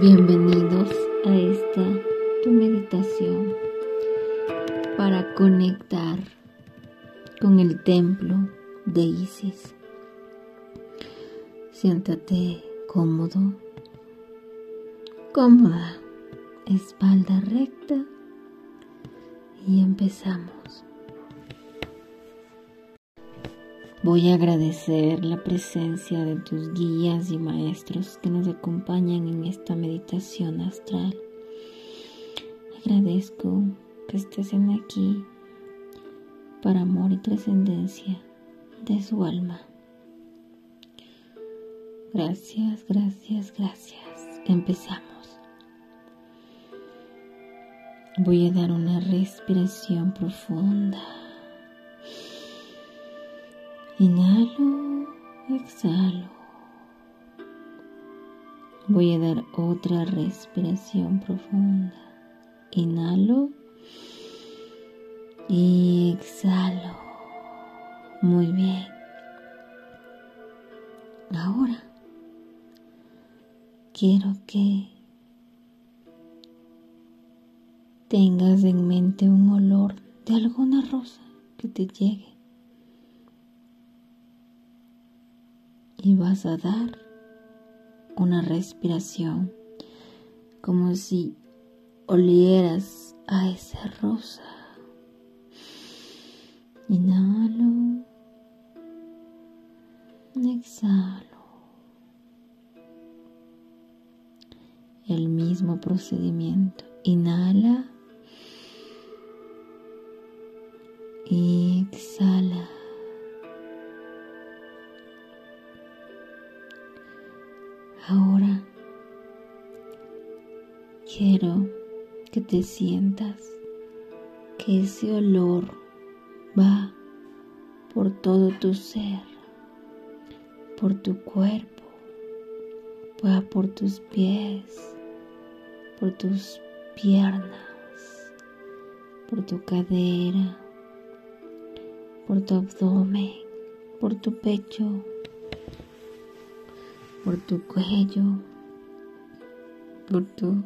Bienvenidos a esta tu meditación para conectar con el templo de Isis. Siéntate cómodo, cómoda, espalda recta y empezamos. Voy a agradecer la presencia de tus guías y maestros que nos acompañan en esta meditación astral. Agradezco que estén aquí para amor y trascendencia de su alma. Gracias, gracias, gracias. Empezamos. Voy a dar una respiración profunda. Inhalo, exhalo. Voy a dar otra respiración profunda. Inhalo y exhalo. Muy bien. Ahora quiero que tengas en mente un olor de alguna rosa que te llegue. Y vas a dar una respiración como si olieras a esa rosa. Inhalo, exhalo. El mismo procedimiento. Inhala y quiero que te sientas que ese olor va por todo tu ser, por tu cuerpo, va por tus pies, por tus piernas, por tu cadera, por tu abdomen, por tu pecho, por tu cuello, por tu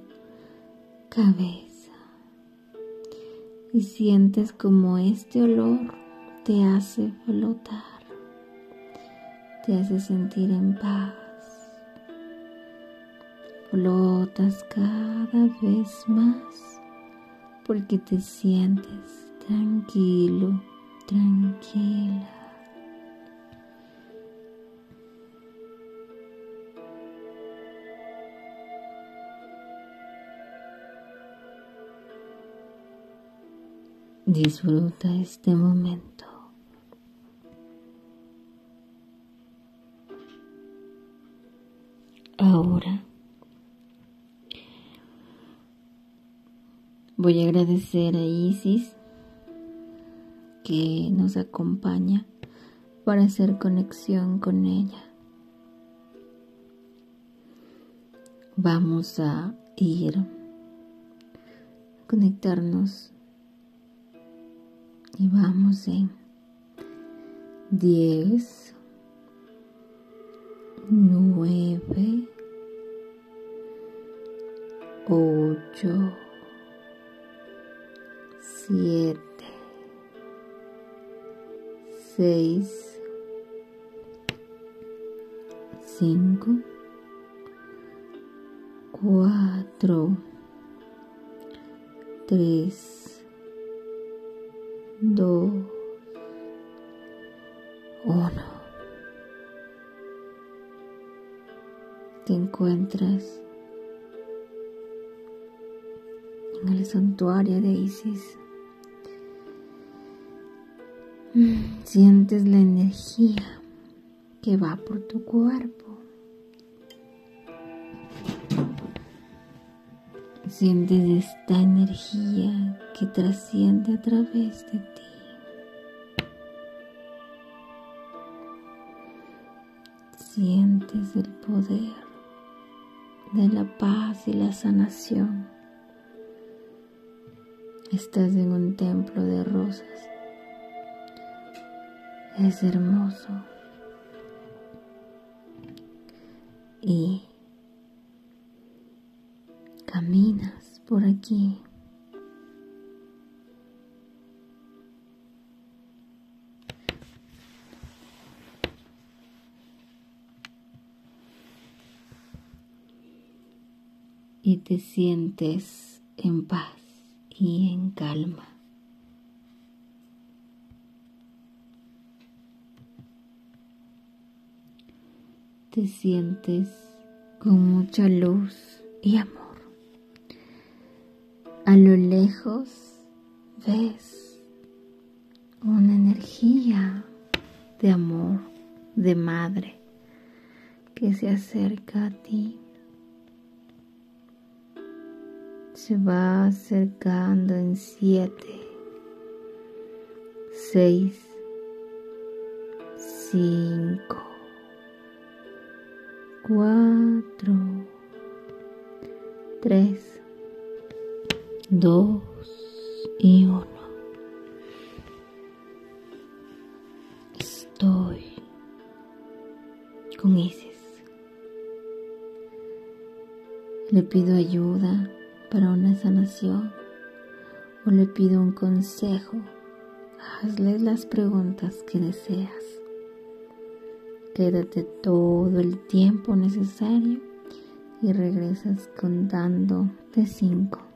cabeza. Y sientes como este olor te hace flotar, te hace sentir en paz. Flotas cada vez más porque te sientes tranquilo, tranquila. Disfruta este momento. Ahora voy a agradecer a Isis que nos acompaña para hacer conexión con ella. Vamos a ir a conectarnos y vamos en 10, 9, 8, 7, 6, 5, 4, 3, dos, uno. Te encuentras en el santuario de Isis. Sientes la energía que va por tu cuerpo. Sientes esta energía que trasciende a través de ti. Sientes el poder de la paz y la sanación. Estás en un templo de rosas. Es hermoso. Y por aquí. y te sientes en paz y en calma. Te sientes con mucha luz y amor. A lo lejos ves una energía de amor, de madre, que se acerca a ti. Se va acercando en siete, seis, cinco, cuatro, tres, dos y uno. Estoy con Isis. Le pido ayuda para una sanación o le pido un consejo, hazle las preguntas que deseas. Quédate todo el tiempo necesario y regresas contando de cinco.